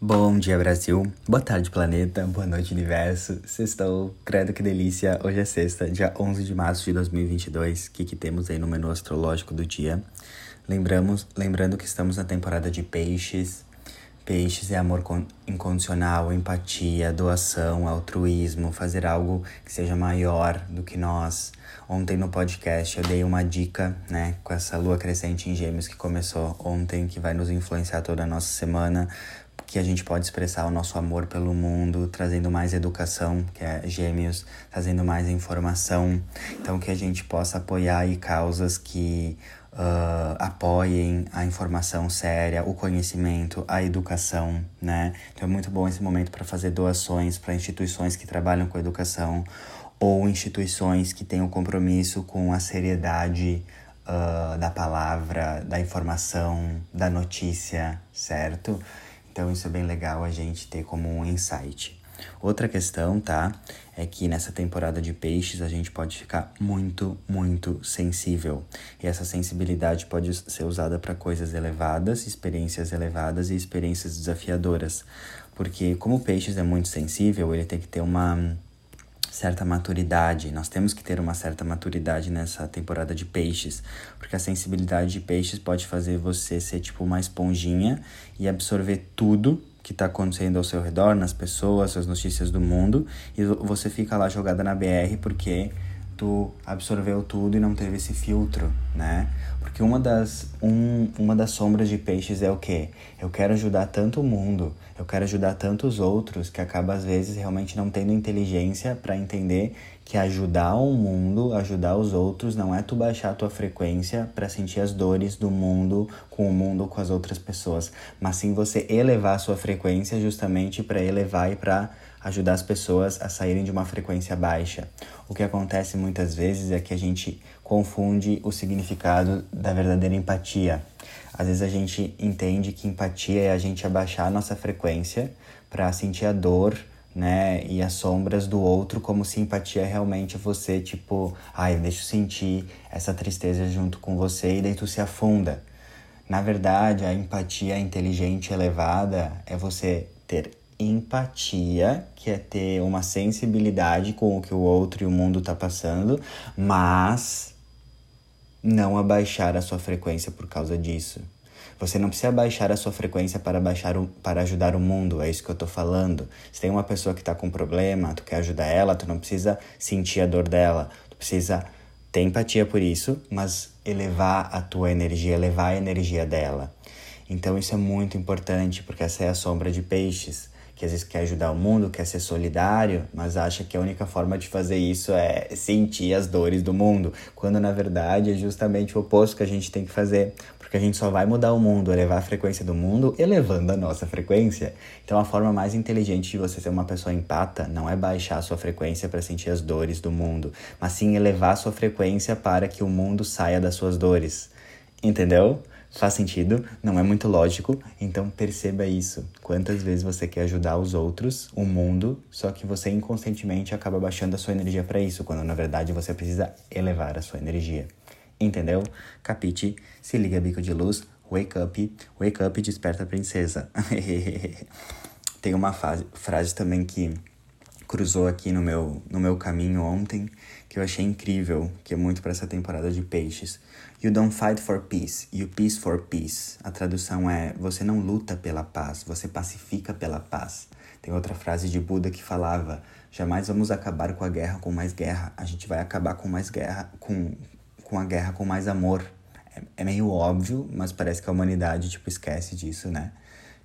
Bom dia, Brasil. Boa tarde, planeta. Boa noite, universo. Sextou. Credo que delícia. Hoje é sexta, dia 11 de março de 2022. O que, que temos aí no menu astrológico do dia? Lembramos, lembrando que estamos na temporada de peixes. Peixes é amor incondicional, empatia, doação, altruísmo, fazer algo que seja maior do que nós. Ontem no podcast eu dei uma dica, né, com essa lua crescente em Gêmeos que começou ontem, que vai nos influenciar toda a nossa semana que a gente pode expressar o nosso amor pelo mundo, trazendo mais educação, que é Gêmeos, trazendo mais informação. Então, que a gente possa apoiar aí causas que uh, apoiem a informação séria, o conhecimento, a educação, né? Então, é muito bom esse momento para fazer doações para instituições que trabalham com educação ou instituições que tenham compromisso com a seriedade uh, da palavra, da informação, da notícia, certo? Então isso é bem legal a gente ter como um insight. Outra questão, tá? É que nessa temporada de peixes a gente pode ficar muito, muito sensível. E essa sensibilidade pode ser usada para coisas elevadas, experiências elevadas e experiências desafiadoras. Porque como peixes é muito sensível, ele tem que ter uma certa maturidade. Nós temos que ter uma certa maturidade nessa temporada de peixes, porque a sensibilidade de peixes pode fazer você ser tipo uma esponjinha e absorver tudo que está acontecendo ao seu redor, nas pessoas, as notícias do mundo, e você fica lá jogada na BR porque tu absorveu tudo e não teve esse filtro, né? Porque uma das, um, uma das sombras de peixes é o quê? Eu quero ajudar tanto o mundo, eu quero ajudar tantos outros que acaba às vezes realmente não tendo inteligência para entender que ajudar o mundo, ajudar os outros, não é tu baixar a tua frequência para sentir as dores do mundo com o mundo, com as outras pessoas, mas sim você elevar a sua frequência justamente para elevar e para ajudar as pessoas a saírem de uma frequência baixa. O que acontece muitas vezes é que a gente confunde o significado da verdadeira empatia. Às vezes a gente entende que empatia é a gente abaixar a nossa frequência para sentir a dor, né, e as sombras do outro, como se empatia é realmente você, tipo, ai, deixa eu sentir essa tristeza junto com você e daí tu se afunda. Na verdade, a empatia inteligente elevada é você ter empatia, que é ter uma sensibilidade com o que o outro e o mundo está passando, mas não abaixar a sua frequência por causa disso. Você não precisa baixar a sua frequência para, baixar o, para ajudar o mundo, é isso que eu tô falando. Se tem uma pessoa que tá com problema, tu quer ajudar ela, tu não precisa sentir a dor dela, tu precisa ter empatia por isso, mas elevar a tua energia, elevar a energia dela. Então isso é muito importante, porque essa é a sombra de peixes que às vezes quer ajudar o mundo, quer ser solidário, mas acha que a única forma de fazer isso é sentir as dores do mundo, quando na verdade é justamente o oposto que a gente tem que fazer, porque a gente só vai mudar o mundo, elevar a frequência do mundo, elevando a nossa frequência. Então a forma mais inteligente de você ser uma pessoa empata não é baixar a sua frequência para sentir as dores do mundo, mas sim elevar a sua frequência para que o mundo saia das suas dores. Entendeu? Faz sentido? Não é muito lógico, então perceba isso. Quantas vezes você quer ajudar os outros, o mundo, só que você inconscientemente acaba baixando a sua energia para isso, quando na verdade você precisa elevar a sua energia. Entendeu? Capite, se liga bico de luz, wake up, wake up desperta princesa. Tem uma frase também que cruzou aqui no meu, no meu caminho ontem, que eu achei incrível, que é muito para essa temporada de peixes. You don't fight for peace, you peace for peace. A tradução é: você não luta pela paz, você pacifica pela paz. Tem outra frase de Buda que falava: jamais vamos acabar com a guerra com mais guerra, a gente vai acabar com mais guerra, com, com a guerra com mais amor. É, é meio óbvio, mas parece que a humanidade tipo esquece disso, né?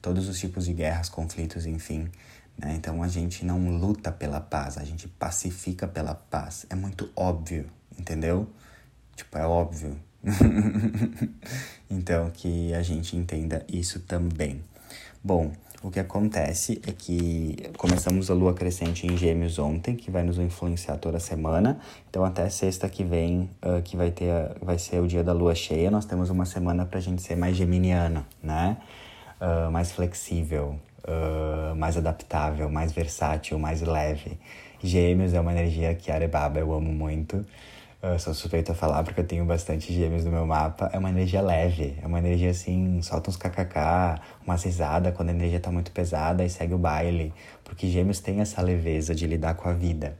Todos os tipos de guerras, conflitos, enfim. Né? Então a gente não luta pela paz, a gente pacifica pela paz. É muito óbvio, entendeu? Tipo, é óbvio. então que a gente entenda isso também. Bom, o que acontece é que começamos a lua crescente em Gêmeos ontem, que vai nos influenciar toda semana. Então, até sexta que vem, uh, que vai, ter, vai ser o dia da lua cheia, nós temos uma semana para gente ser mais geminiano, né? Uh, mais flexível, uh, mais adaptável, mais versátil, mais leve. Gêmeos é uma energia que Arebaba eu amo muito. Eu sou suspeito a falar porque eu tenho bastante gêmeos no meu mapa. É uma energia leve, é uma energia assim, solta uns kkk, uma risada quando a energia tá muito pesada e segue o baile. Porque gêmeos têm essa leveza de lidar com a vida.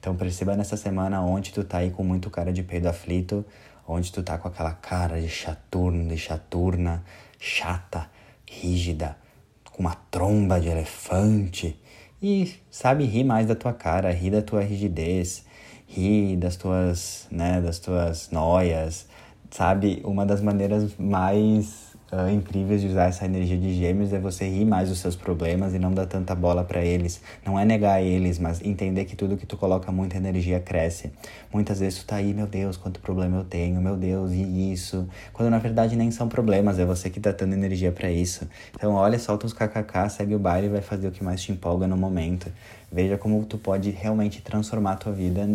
Então perceba nessa semana onde tu tá aí com muito cara de peido aflito, onde tu tá com aquela cara de chaturno, de chaturna, chata, rígida, uma tromba de elefante. E sabe rir mais da tua cara, rir da tua rigidez, rir das tuas, né, das tuas noias, sabe? Uma das maneiras mais uh, incríveis de usar essa energia de gêmeos é você rir mais dos seus problemas e não dar tanta bola para eles. Não é negar eles, mas entender que tudo que tu coloca muita energia cresce. Muitas vezes tu tá aí, meu Deus, quanto problema eu tenho, meu Deus, e isso. Quando na verdade nem são problemas, é você que tá dando energia para isso. Então olha, solta uns kkk, segue o baile e vai fazer o que mais te empolga no momento. Veja como tu pode realmente transformar a tua vida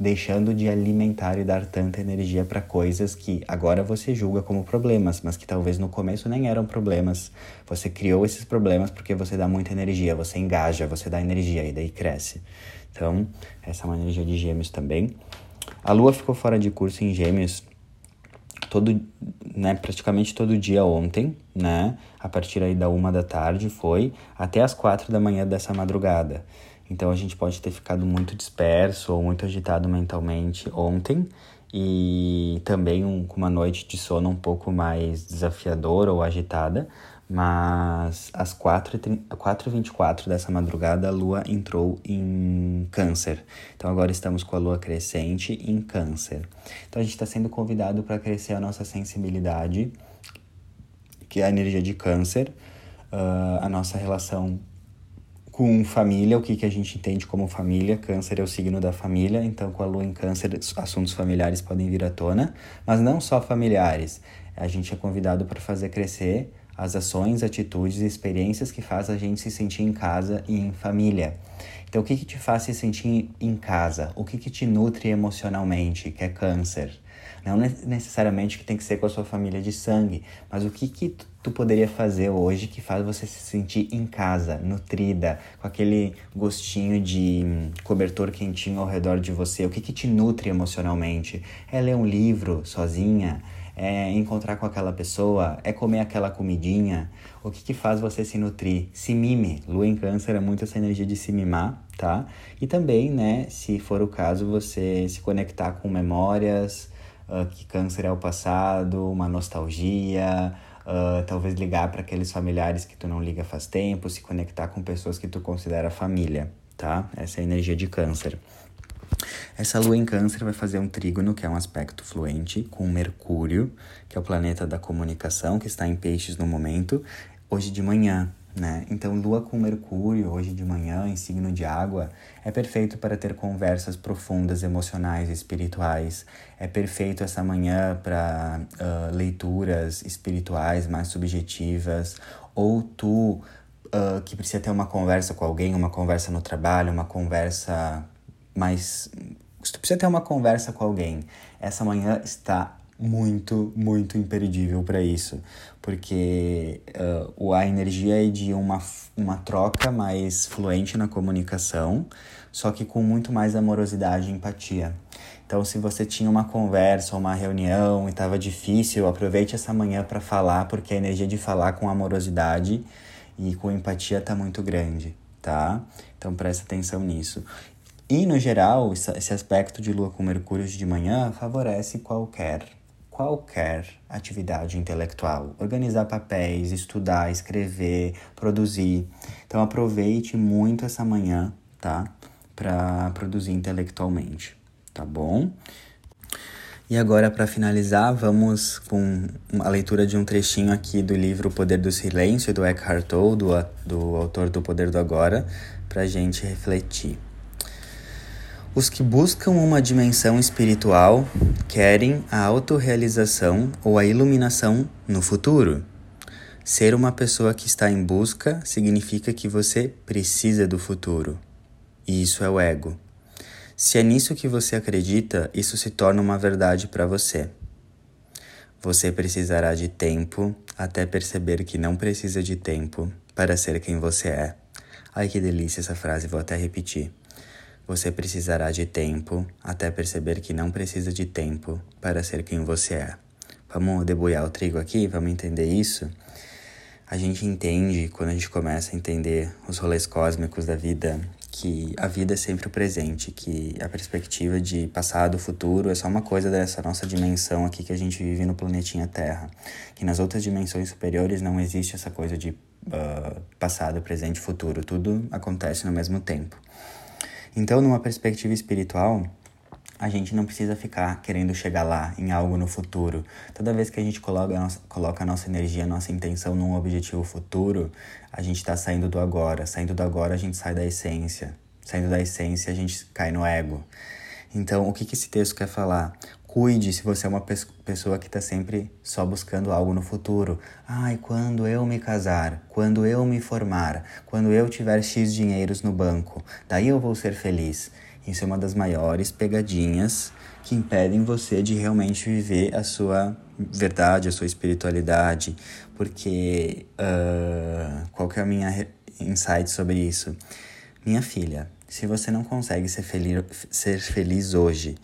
deixando de alimentar e dar tanta energia para coisas que agora você julga como problemas, mas que talvez no começo nem eram problemas. Você criou esses problemas porque você dá muita energia, você engaja, você dá energia e daí cresce. Então, essa é uma energia de gêmeos também. A lua ficou fora de curso em gêmeos todo, né, praticamente todo dia ontem, né? A partir aí da uma da tarde foi até as quatro da manhã dessa madrugada. Então a gente pode ter ficado muito disperso ou muito agitado mentalmente ontem e também um, com uma noite de sono um pouco mais desafiadora ou agitada, mas às 4h24 dessa madrugada a lua entrou em Câncer. Então agora estamos com a lua crescente em Câncer. Então a gente está sendo convidado para crescer a nossa sensibilidade, que é a energia de Câncer, uh, a nossa relação com família, o que, que a gente entende como família. Câncer é o signo da família, então com a lua em câncer, assuntos familiares podem vir à tona, mas não só familiares. A gente é convidado para fazer crescer as ações, atitudes e experiências que faz a gente se sentir em casa e em família. Então, o que, que te faz se sentir em casa? O que, que te nutre emocionalmente, que é câncer? Não necessariamente que tem que ser com a sua família de sangue, mas o que, que tu poderia fazer hoje que faz você se sentir em casa, nutrida, com aquele gostinho de hum, cobertor quentinho ao redor de você? O que, que te nutre emocionalmente? É ler um livro sozinha? É encontrar com aquela pessoa? É comer aquela comidinha? O que, que faz você se nutrir? Se mime. Lua em câncer é muito essa energia de se mimar, tá? E também, né, se for o caso, você se conectar com memórias, uh, que câncer é o passado, uma nostalgia, uh, talvez ligar para aqueles familiares que tu não liga faz tempo, se conectar com pessoas que tu considera família, tá? Essa é a energia de câncer. Essa lua em câncer vai fazer um trígono, que é um aspecto fluente, com Mercúrio, que é o planeta da comunicação, que está em peixes no momento, hoje de manhã, né? Então, lua com Mercúrio, hoje de manhã, em signo de água, é perfeito para ter conversas profundas, emocionais, espirituais. É perfeito essa manhã para uh, leituras espirituais mais subjetivas. Ou tu uh, que precisa ter uma conversa com alguém, uma conversa no trabalho, uma conversa mais. Se tu precisa ter uma conversa com alguém, essa manhã está muito, muito imperdível para isso, porque uh, a energia é de uma, uma troca mais fluente na comunicação, só que com muito mais amorosidade e empatia. Então, se você tinha uma conversa ou uma reunião e estava difícil, aproveite essa manhã para falar, porque a energia de falar com amorosidade e com empatia está muito grande, tá? Então, presta atenção nisso. E, no geral, esse aspecto de Lua com Mercúrio de manhã favorece qualquer qualquer atividade intelectual. Organizar papéis, estudar, escrever, produzir. Então aproveite muito essa manhã, tá? Para produzir intelectualmente, tá bom? E agora, para finalizar, vamos com a leitura de um trechinho aqui do livro O Poder do Silêncio, do Eckhart Tolle, do, do autor do Poder do Agora, para gente refletir. Os que buscam uma dimensão espiritual querem a autorrealização ou a iluminação no futuro. Ser uma pessoa que está em busca significa que você precisa do futuro. E isso é o ego. Se é nisso que você acredita, isso se torna uma verdade para você. Você precisará de tempo até perceber que não precisa de tempo para ser quem você é. Ai que delícia essa frase, vou até repetir. Você precisará de tempo até perceber que não precisa de tempo para ser quem você é. Vamos debulhar o trigo aqui? Vamos entender isso? A gente entende, quando a gente começa a entender os rolês cósmicos da vida, que a vida é sempre o presente, que a perspectiva de passado, futuro é só uma coisa dessa nossa dimensão aqui que a gente vive no planetinha Terra. Que nas outras dimensões superiores não existe essa coisa de uh, passado, presente futuro. Tudo acontece no mesmo tempo. Então, numa perspectiva espiritual, a gente não precisa ficar querendo chegar lá, em algo no futuro. Toda vez que a gente coloca a nossa, coloca a nossa energia, a nossa intenção num objetivo futuro, a gente está saindo do agora. Saindo do agora, a gente sai da essência. Saindo da essência, a gente cai no ego. Então, o que, que esse texto quer falar? Cuide se você é uma pessoa que está sempre só buscando algo no futuro. Ai, quando eu me casar, quando eu me formar, quando eu tiver X dinheiros no banco, daí eu vou ser feliz. Isso é uma das maiores pegadinhas que impedem você de realmente viver a sua verdade, a sua espiritualidade. Porque uh, qual que é a minha insight sobre isso? Minha filha, se você não consegue ser ser feliz hoje,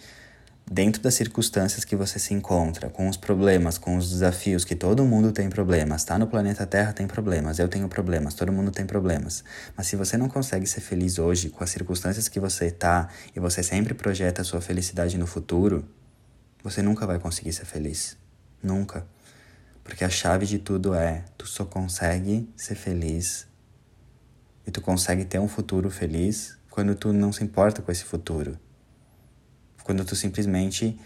dentro das circunstâncias que você se encontra, com os problemas, com os desafios, que todo mundo tem problemas, tá? No planeta Terra tem problemas, eu tenho problemas, todo mundo tem problemas. Mas se você não consegue ser feliz hoje com as circunstâncias que você tá e você sempre projeta a sua felicidade no futuro, você nunca vai conseguir ser feliz. Nunca. Porque a chave de tudo é, tu só consegue ser feliz e tu consegue ter um futuro feliz quando tu não se importa com esse futuro quando tu simplesmente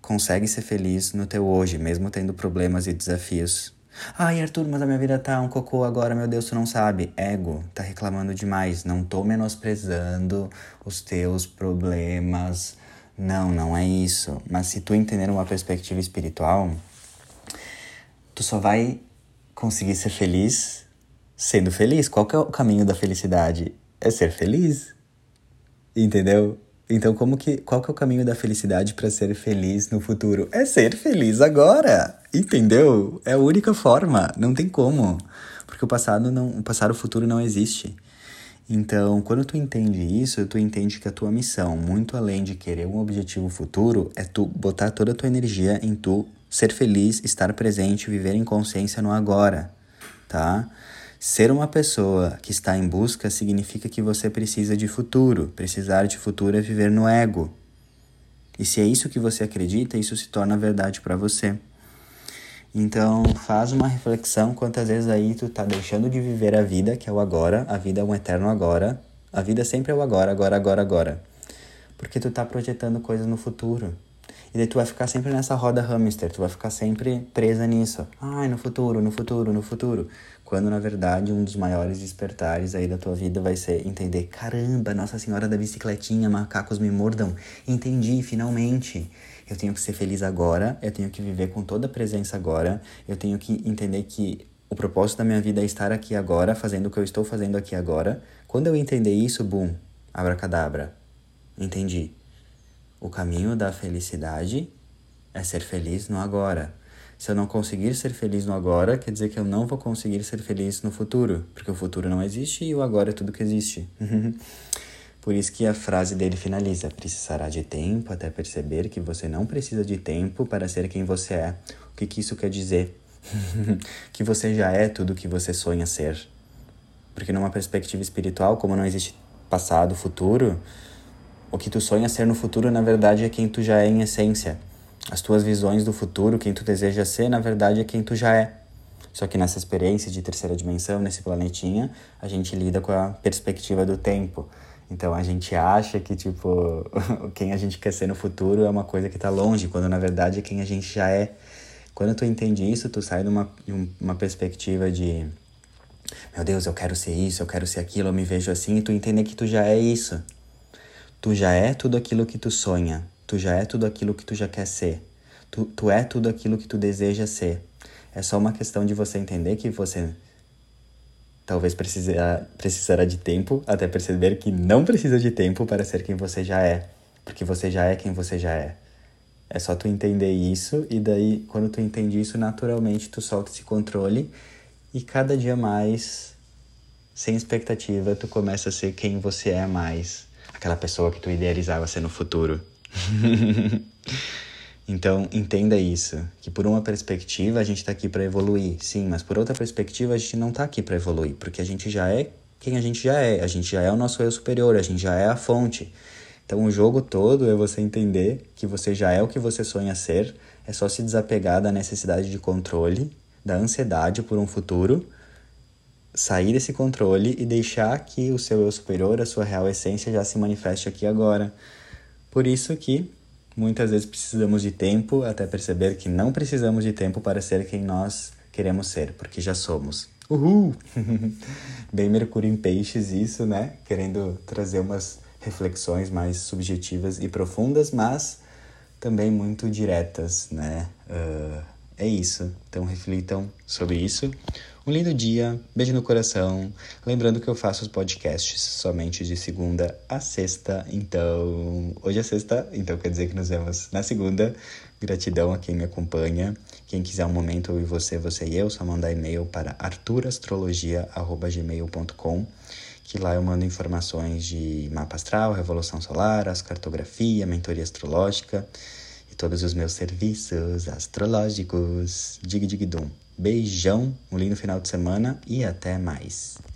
consegue ser feliz no teu hoje, mesmo tendo problemas e desafios. Ai, Arthur, mas a minha vida tá um cocô agora, meu Deus, tu não sabe. Ego, tá reclamando demais. Não tô menosprezando os teus problemas. Não, não é isso. Mas se tu entender uma perspectiva espiritual, tu só vai conseguir ser feliz sendo feliz. Qual que é o caminho da felicidade? É ser feliz. Entendeu? Então, como que, qual que é o caminho da felicidade para ser feliz no futuro? É ser feliz agora, entendeu? É a única forma, não tem como, porque o passado não, o passado, o futuro não existe. Então, quando tu entende isso, tu entende que a tua missão, muito além de querer um objetivo futuro, é tu botar toda a tua energia em tu ser feliz, estar presente, viver em consciência no agora, tá? Ser uma pessoa que está em busca significa que você precisa de futuro. Precisar de futuro é viver no ego. E se é isso que você acredita, isso se torna verdade para você. Então, faz uma reflexão quantas vezes aí tu tá deixando de viver a vida, que é o agora, a vida é um eterno agora. A vida sempre é o agora, agora, agora, agora. Porque tu tá projetando coisas no futuro. E daí tu vai ficar sempre nessa roda hamster, tu vai ficar sempre presa nisso. Ai, no futuro, no futuro, no futuro. Quando na verdade um dos maiores despertares aí da tua vida vai ser entender: caramba, Nossa Senhora da Bicicletinha, macacos me mordam. Entendi, finalmente. Eu tenho que ser feliz agora, eu tenho que viver com toda a presença agora, eu tenho que entender que o propósito da minha vida é estar aqui agora, fazendo o que eu estou fazendo aqui agora. Quando eu entender isso, boom, abracadabra. Entendi. O caminho da felicidade é ser feliz no agora. Se eu não conseguir ser feliz no agora, quer dizer que eu não vou conseguir ser feliz no futuro, porque o futuro não existe e o agora é tudo que existe. Por isso que a frase dele finaliza: precisará de tempo até perceber que você não precisa de tempo para ser quem você é. O que, que isso quer dizer? que você já é tudo o que você sonha ser. Porque numa perspectiva espiritual, como não existe passado, futuro, o que tu sonha ser no futuro, na verdade, é quem tu já é em essência. As tuas visões do futuro, quem tu deseja ser, na verdade, é quem tu já é. Só que nessa experiência de terceira dimensão, nesse planetinha, a gente lida com a perspectiva do tempo. Então a gente acha que, tipo, quem a gente quer ser no futuro é uma coisa que está longe, quando na verdade é quem a gente já é. Quando tu entende isso, tu sai de uma, uma perspectiva de meu Deus, eu quero ser isso, eu quero ser aquilo, eu me vejo assim, e tu entender que tu já é isso. Tu já é tudo aquilo que tu sonha. Tu já é tudo aquilo que tu já quer ser. Tu, tu é tudo aquilo que tu deseja ser. É só uma questão de você entender que você talvez precisará, precisará de tempo até perceber que não precisa de tempo para ser quem você já é. Porque você já é quem você já é. É só tu entender isso e daí, quando tu entende isso, naturalmente tu solta esse controle e cada dia mais sem expectativa, tu começa a ser quem você é mais. Aquela pessoa que tu idealizava ser no futuro. então, entenda isso, que por uma perspectiva a gente está aqui para evoluir, sim, mas por outra perspectiva a gente não está aqui para evoluir, porque a gente já é quem a gente já é, a gente já é o nosso eu superior, a gente já é a fonte. Então, o jogo todo é você entender que você já é o que você sonha ser, é só se desapegar da necessidade de controle, da ansiedade por um futuro sair desse controle e deixar que o seu eu superior, a sua real essência já se manifeste aqui agora. Por isso que muitas vezes precisamos de tempo até perceber que não precisamos de tempo para ser quem nós queremos ser, porque já somos. Uhul! Bem Mercúrio em Peixes isso, né? Querendo trazer umas reflexões mais subjetivas e profundas, mas também muito diretas, né? Uh, é isso. Então reflitam sobre isso. Um lindo dia, beijo no coração. Lembrando que eu faço os podcasts somente de segunda a sexta. Então, hoje é sexta, então quer dizer que nos vemos na segunda. Gratidão a quem me acompanha. Quem quiser um momento ouvir você, você e eu, só mandar e-mail para arturastrologia.gmail.com que lá eu mando informações de mapa astral, revolução solar, ascartografia, mentoria astrológica e todos os meus serviços astrológicos. Dig dig dum. Beijão, um lindo final de semana e até mais.